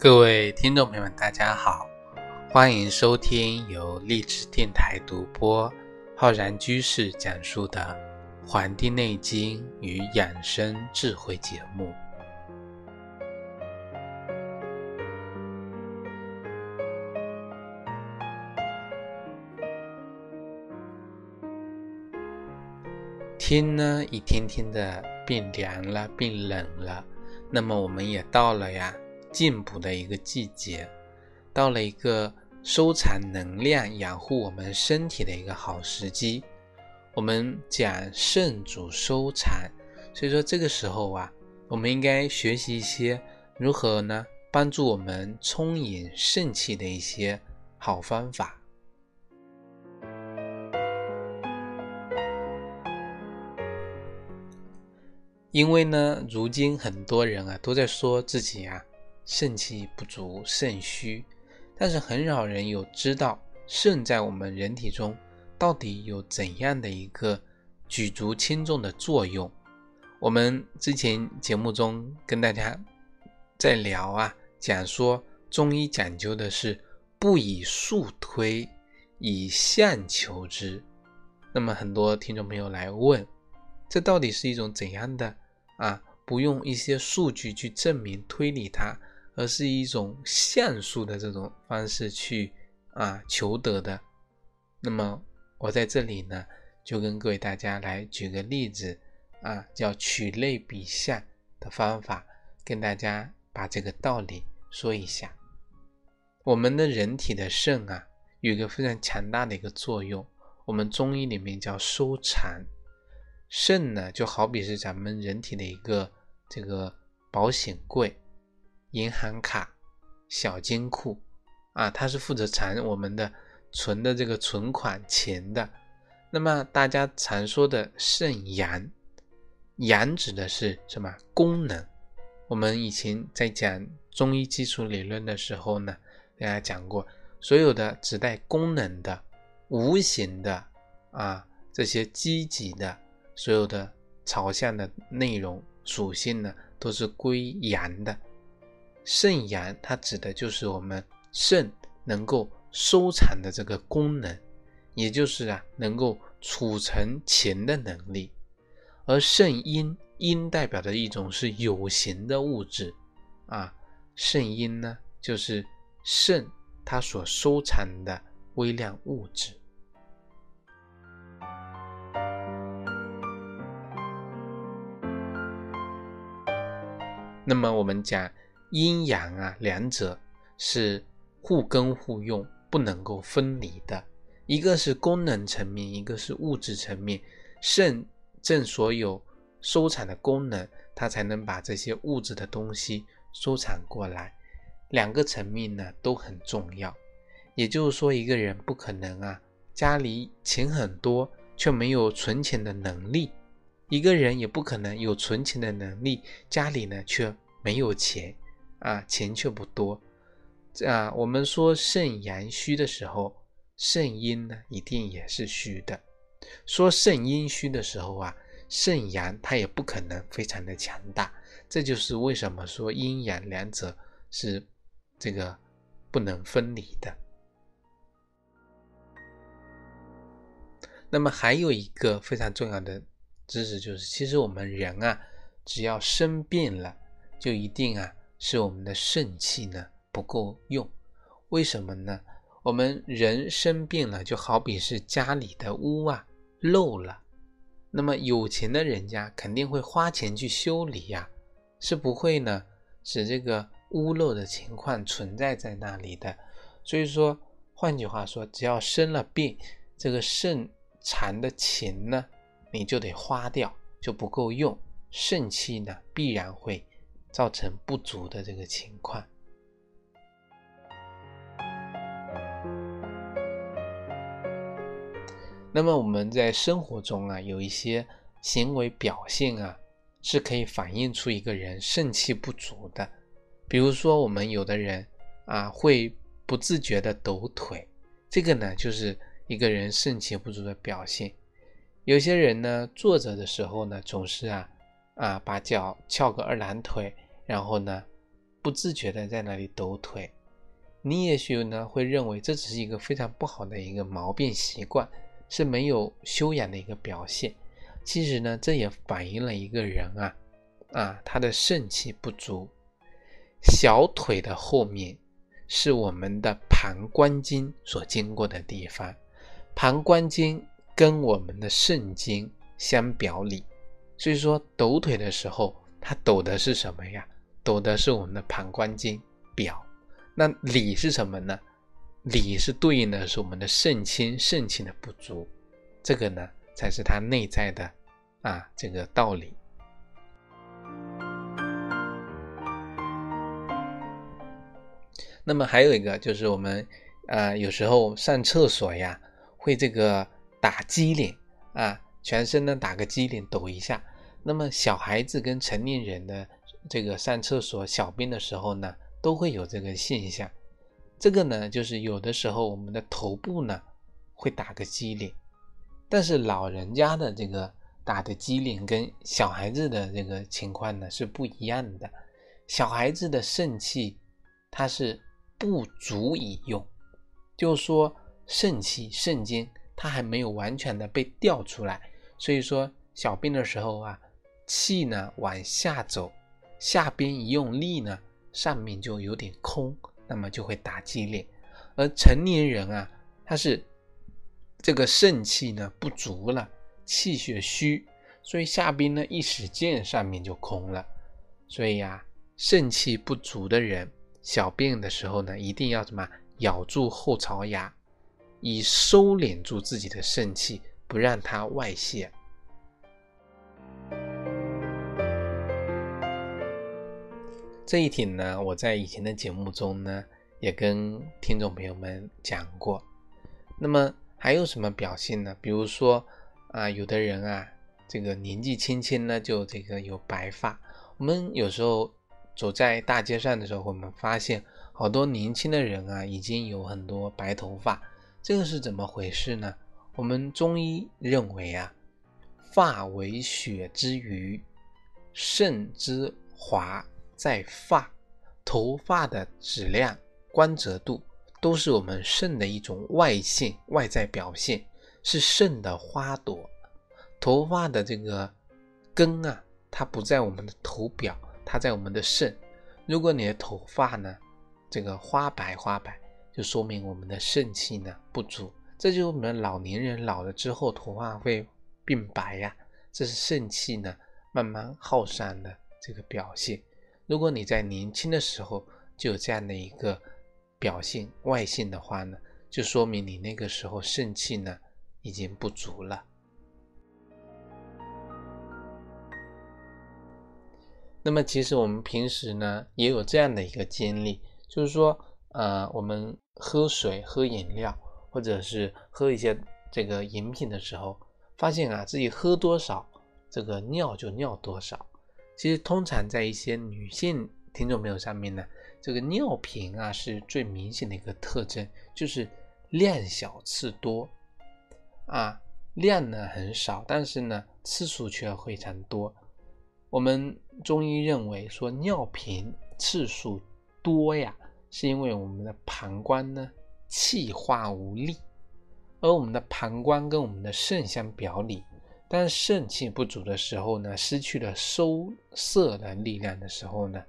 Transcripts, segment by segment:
各位听众朋友们，大家好，欢迎收听由励志电台独播、浩然居士讲述的《黄帝内经与养生智慧》节目。天呢，一天天的变凉了，变冷了，那么我们也到了呀。进补的一个季节，到了一个收藏能量、养护我们身体的一个好时机。我们讲肾主收藏，所以说这个时候啊，我们应该学习一些如何呢帮助我们充盈肾气的一些好方法。因为呢，如今很多人啊都在说自己呀。肾气不足、肾虚，但是很少人有知道肾在我们人体中到底有怎样的一个举足轻重的作用。我们之前节目中跟大家在聊啊，讲说中医讲究的是不以速推，以象求之。那么很多听众朋友来问，这到底是一种怎样的啊？不用一些数据去证明推理它。而是一种像素的这种方式去啊求得的。那么我在这里呢，就跟各位大家来举个例子啊，叫取类比象的方法，跟大家把这个道理说一下。我们的人体的肾啊，有一个非常强大的一个作用，我们中医里面叫收藏。肾呢，就好比是咱们人体的一个这个保险柜。银行卡、小金库啊，它是负责藏我们的存的这个存款钱的。那么大家常说的肾阳，阳指的是什么功能？我们以前在讲中医基础理论的时候呢，给大家讲过，所有的指代功能的、无形的啊，这些积极的，所有的朝向的内容属性呢，都是归阳的。肾阳，它指的就是我们肾能够收藏的这个功能，也就是啊，能够储存钱的能力。而肾阴，阴代表的一种是有形的物质啊，肾阴呢，就是肾它所收藏的微量物质。那么我们讲。阴阳啊，两者是互根互用，不能够分离的。一个是功能层面，一个是物质层面。肾正所有收藏的功能，它才能把这些物质的东西收藏过来。两个层面呢都很重要。也就是说，一个人不可能啊，家里钱很多，却没有存钱的能力；一个人也不可能有存钱的能力，家里呢却没有钱。啊，钱却不多，啊，我们说肾阳虚的时候，肾阴呢一定也是虚的。说肾阴虚的时候啊，肾阳它也不可能非常的强大。这就是为什么说阴阳两者是这个不能分离的。那么还有一个非常重要的知识就是，其实我们人啊，只要生病了，就一定啊。是我们的肾气呢不够用，为什么呢？我们人生病了，就好比是家里的屋啊漏了，那么有钱的人家肯定会花钱去修理呀，是不会呢使这个屋漏的情况存在在那里的。所以说，换句话说，只要生了病，这个肾藏的钱呢，你就得花掉，就不够用，肾气呢必然会。造成不足的这个情况。那么我们在生活中啊，有一些行为表现啊，是可以反映出一个人肾气不足的。比如说，我们有的人啊，会不自觉的抖腿，这个呢，就是一个人肾气不足的表现。有些人呢，坐着的时候呢，总是啊。啊，把脚翘个二郎腿，然后呢，不自觉的在那里抖腿。你也许呢会认为这只是一个非常不好的一个毛病习惯，是没有修养的一个表现。其实呢，这也反映了一个人啊啊他的肾气不足。小腿的后面是我们的膀胱经所经过的地方，膀胱经跟我们的肾经相表里，所以说抖腿的时候，它抖的是什么呀？抖的是我们的膀胱经表。那里是什么呢？里是对应的是我们的肾清、肾清的不足，这个呢才是它内在的啊这个道理。那么还有一个就是我们呃有时候上厕所呀会这个打激灵啊，全身呢打个激灵抖一下。那么小孩子跟成年人的这个上厕所小便的时候呢。都会有这个现象，这个呢，就是有的时候我们的头部呢会打个激灵，但是老人家的这个打的激灵跟小孩子的这个情况呢是不一样的。小孩子的肾气它是不足以用，就说肾气肾精它还没有完全的被调出来，所以说小便的时候啊，气呢往下走，下边一用力呢。上面就有点空，那么就会打激烈。而成年人啊，他是这个肾气呢不足了，气血虚，所以下边呢一使劲，上面就空了。所以呀，肾气不足的人，小便的时候呢，一定要什么咬住后槽牙，以收敛住自己的肾气，不让它外泄。这一点呢，我在以前的节目中呢，也跟听众朋友们讲过。那么还有什么表现呢？比如说啊，有的人啊，这个年纪轻轻呢，就这个有白发。我们有时候走在大街上的时候，我们发现好多年轻的人啊，已经有很多白头发。这个是怎么回事呢？我们中医认为啊，发为血之余，肾之华。在发，头发的质量、光泽度，都是我们肾的一种外现、外在表现，是肾的花朵。头发的这个根啊，它不在我们的头表，它在我们的肾。如果你的头发呢，这个花白花白，就说明我们的肾气呢不足。这就是我们老年人老了之后头发会变白呀，这是肾气呢慢慢耗散的这个表现。如果你在年轻的时候就有这样的一个表现外性的话呢，就说明你那个时候肾气呢已经不足了。那么其实我们平时呢也有这样的一个经历，就是说，呃，我们喝水、喝饮料，或者是喝一些这个饮品的时候，发现啊自己喝多少，这个尿就尿多少。其实，通常在一些女性听众朋友上面呢，这个尿频啊是最明显的一个特征，就是量小次多啊，量呢很少，但是呢次数却非常多。我们中医认为说尿频次数多呀，是因为我们的膀胱呢气化无力，而我们的膀胱跟我们的肾相表里。当肾气不足的时候呢，失去了收涩的力量的时候呢，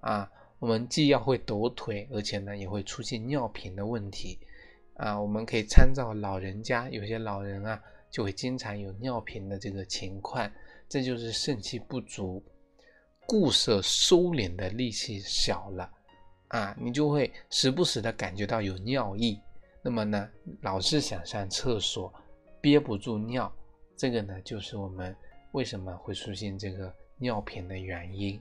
啊，我们既要会抖腿，而且呢也会出现尿频的问题，啊，我们可以参照老人家，有些老人啊就会经常有尿频的这个情况，这就是肾气不足，固摄收敛的力气小了，啊，你就会时不时的感觉到有尿意，那么呢，老是想上厕所，憋不住尿。这个呢，就是我们为什么会出现这个尿频的原因。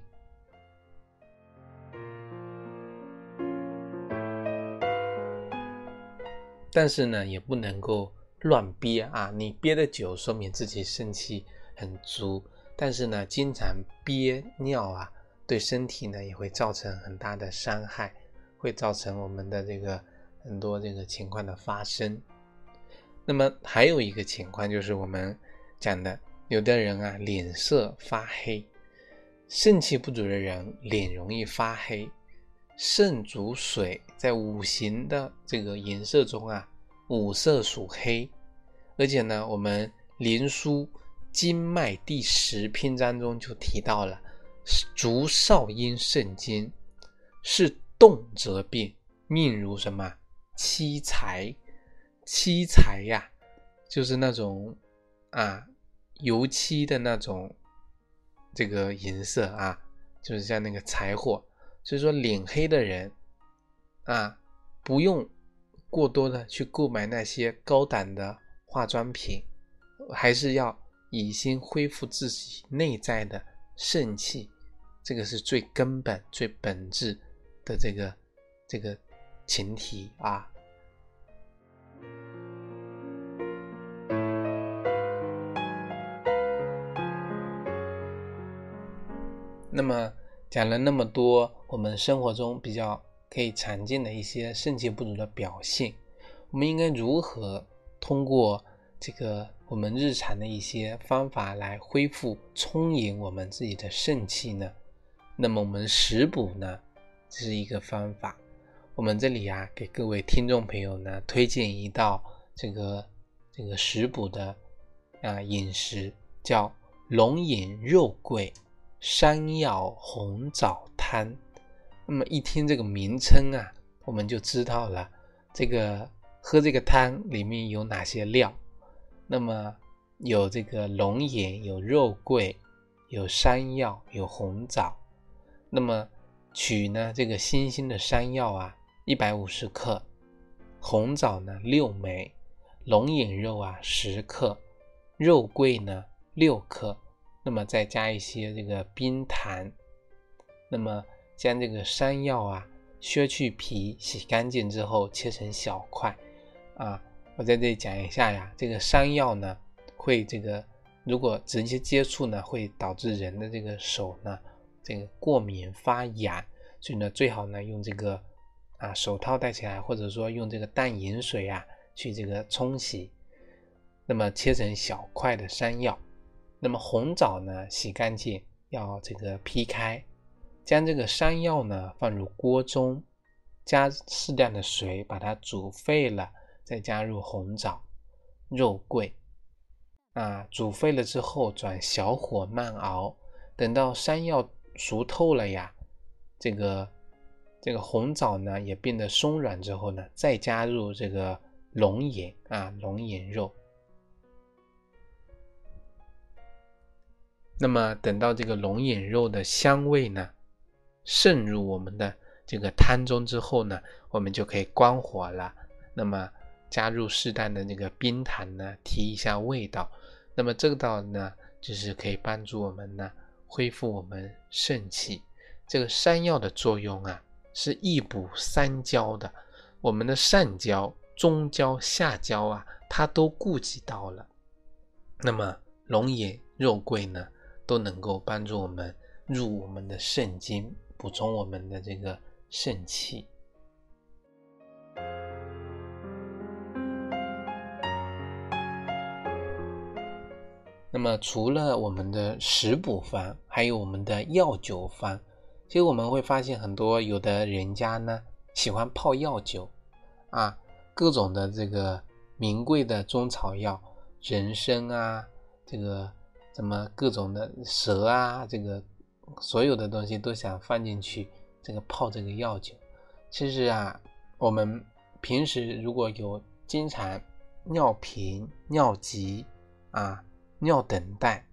但是呢，也不能够乱憋啊！你憋的久，说明自己肾气很足。但是呢，经常憋尿啊，对身体呢也会造成很大的伤害，会造成我们的这个很多这个情况的发生。那么还有一个情况就是我们讲的，有的人啊脸色发黑，肾气不足的人脸容易发黑，肾主水，在五行的这个颜色中啊，五色属黑，而且呢，我们《灵枢·经脉》第十篇章中就提到了，足少阴肾经，是动则病，命如什么？七财？七财呀，就是那种啊油漆的那种这个颜色啊，就是像那个柴火。所以说，脸黑的人啊，不用过多的去购买那些高档的化妆品，还是要以心恢复自己内在的肾气，这个是最根本、最本质的这个这个前提啊。那么。讲了那么多，我们生活中比较可以常见的一些肾气不足的表现，我们应该如何通过这个我们日常的一些方法来恢复充盈我们自己的肾气呢？那么我们食补呢，这是一个方法。我们这里啊，给各位听众朋友呢推荐一道这个这个食补的啊饮食，叫龙眼肉桂。山药红枣汤，那么一听这个名称啊，我们就知道了这个喝这个汤里面有哪些料。那么有这个龙眼，有肉桂，有山药，有红枣。那么取呢这个新鲜的山药啊，一百五十克，红枣呢六枚，龙眼肉啊十克，肉桂呢六克。那么再加一些这个冰糖，那么将这个山药啊削去皮，洗干净之后切成小块啊。我在这里讲一下呀，这个山药呢会这个如果直接接触呢，会导致人的这个手呢这个过敏发痒，所以呢最好呢用这个啊手套戴起来，或者说用这个淡盐水啊去这个冲洗。那么切成小块的山药。那么红枣呢，洗干净，要这个劈开，将这个山药呢放入锅中，加适量的水，把它煮沸了，再加入红枣、肉桂，啊，煮沸了之后转小火慢熬，等到山药熟透了呀，这个这个红枣呢也变得松软之后呢，再加入这个龙眼啊，龙眼肉。那么等到这个龙眼肉的香味呢渗入我们的这个汤中之后呢，我们就可以关火了。那么加入适当的那个冰糖呢，提一下味道。那么这个道呢，就是可以帮助我们呢恢复我们肾气。这个山药的作用啊，是一补三焦的。我们的上焦、中焦、下焦啊，它都顾及到了。那么龙眼、肉桂呢？都能够帮助我们入我们的肾经，补充我们的这个肾气。那么，除了我们的食补方，还有我们的药酒方。其实我们会发现，很多有的人家呢喜欢泡药酒啊，各种的这个名贵的中草药，人参啊，这个。什么各种的蛇啊，这个所有的东西都想放进去，这个泡这个药酒。其实啊，我们平时如果有经常尿频、尿急啊、尿等待，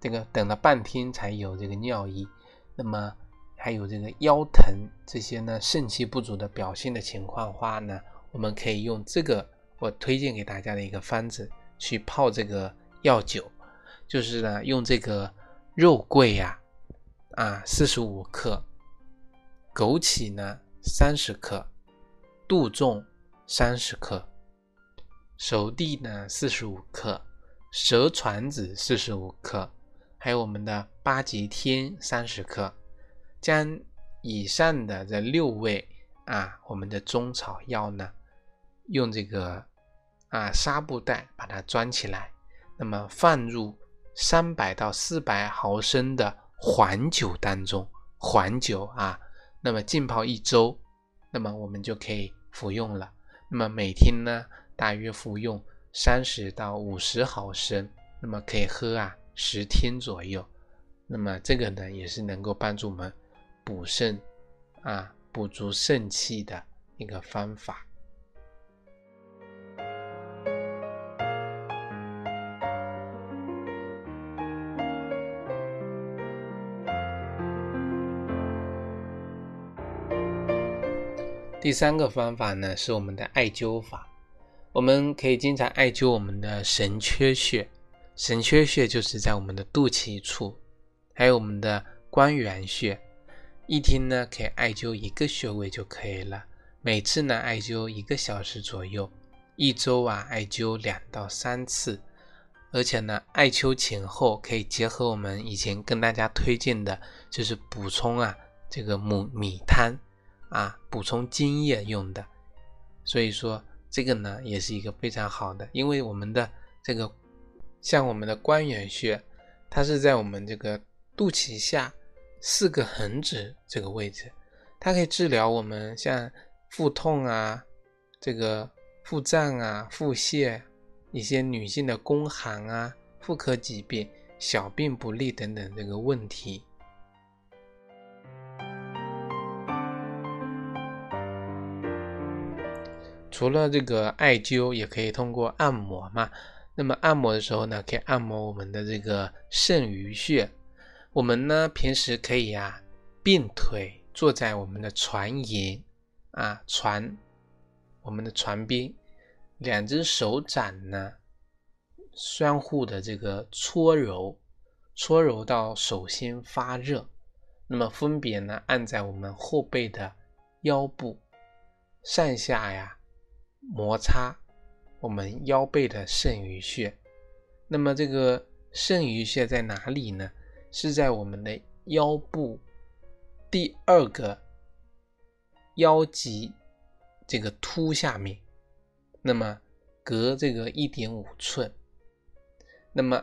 这个等了半天才有这个尿意，那么还有这个腰疼这些呢，肾气不足的表现的情况话呢，我们可以用这个我推荐给大家的一个方子去泡这个药酒。就是呢，用这个肉桂呀，啊，四十五克，枸杞呢三十克，杜仲三十克，熟地呢四十五克，蛇传子四十五克，还有我们的八极天三十克，将以上的这六味啊，我们的中草药呢，用这个啊纱布袋把它装起来，那么放入。三百到四百毫升的黄酒当中，黄酒啊，那么浸泡一周，那么我们就可以服用了。那么每天呢，大约服用三十到五十毫升，那么可以喝啊十天左右。那么这个呢，也是能够帮助我们补肾啊，补足肾气的一个方法。第三个方法呢，是我们的艾灸法。我们可以经常艾灸我们的神阙穴，神阙穴就是在我们的肚脐处，还有我们的关元穴。一天呢，可以艾灸一个穴位就可以了。每次呢，艾灸一个小时左右。一周啊，艾灸两到三次。而且呢，艾灸前后可以结合我们以前跟大家推荐的，就是补充啊这个母米汤。啊，补充津液用的，所以说这个呢也是一个非常好的，因为我们的这个像我们的关元穴，它是在我们这个肚脐下四个横指这个位置，它可以治疗我们像腹痛啊、这个腹胀啊、腹泻、一些女性的宫寒啊、妇科疾病、小便不利等等这个问题。除了这个艾灸，也可以通过按摩嘛。那么按摩的时候呢，可以按摩我们的这个肾俞穴。我们呢平时可以呀，并腿坐在我们的床沿啊床，我们的床边，两只手掌呢相互的这个搓揉，搓揉到手心发热。那么分别呢按在我们后背的腰部上下呀。摩擦我们腰背的肾俞穴，那么这个肾俞穴在哪里呢？是在我们的腰部第二个腰脊这个突下面，那么隔这个一点五寸。那么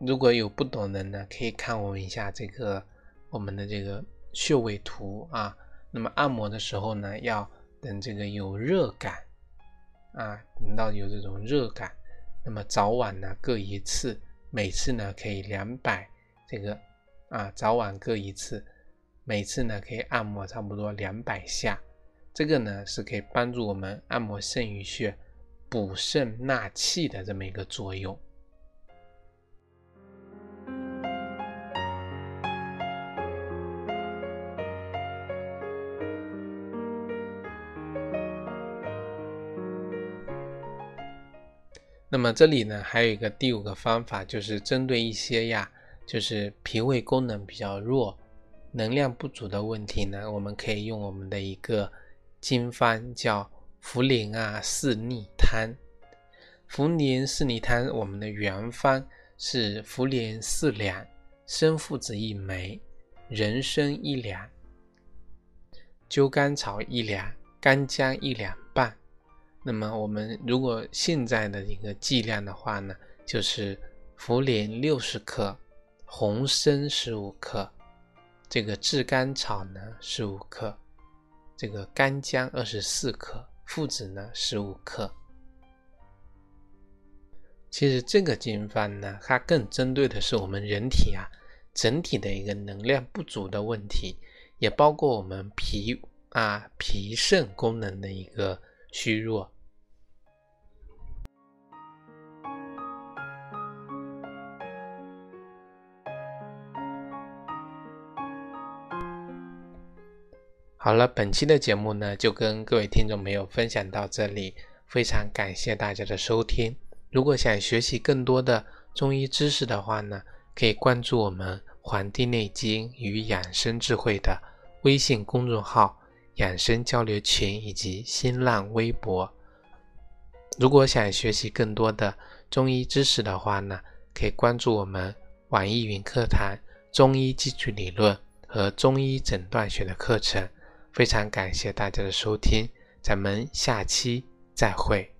如果有不懂的呢，可以看我们一下这个我们的这个穴位图啊。那么按摩的时候呢，要等这个有热感。啊，闻到有这种热感，那么早晚呢各一次，每次呢可以两百，这个啊早晚各一次，每次呢可以按摩差不多两百下，这个呢是可以帮助我们按摩肾俞穴、补肾纳气的这么一个作用。那么这里呢，还有一个第五个方法，就是针对一些呀，就是脾胃功能比较弱、能量不足的问题呢，我们可以用我们的一个经方，叫茯苓啊四逆汤。茯苓四逆汤，我们的原方是茯苓四两，生附子一枚，人参一两，灸甘草一两，干姜一两。那么我们如果现在的一个剂量的话呢，就是茯苓六十克，红参十五克，这个炙甘草呢十五克，这个干姜二十四克，附子呢十五克。其实这个经方呢，它更针对的是我们人体啊整体的一个能量不足的问题，也包括我们脾啊脾肾功能的一个虚弱。好了，本期的节目呢，就跟各位听众朋友分享到这里，非常感谢大家的收听。如果想学习更多的中医知识的话呢，可以关注我们《黄帝内经与养生智慧》的微信公众号、养生交流群以及新浪微博。如果想学习更多的中医知识的话呢，可以关注我们网易云课堂中医基础理论和中医诊断学的课程。非常感谢大家的收听，咱们下期再会。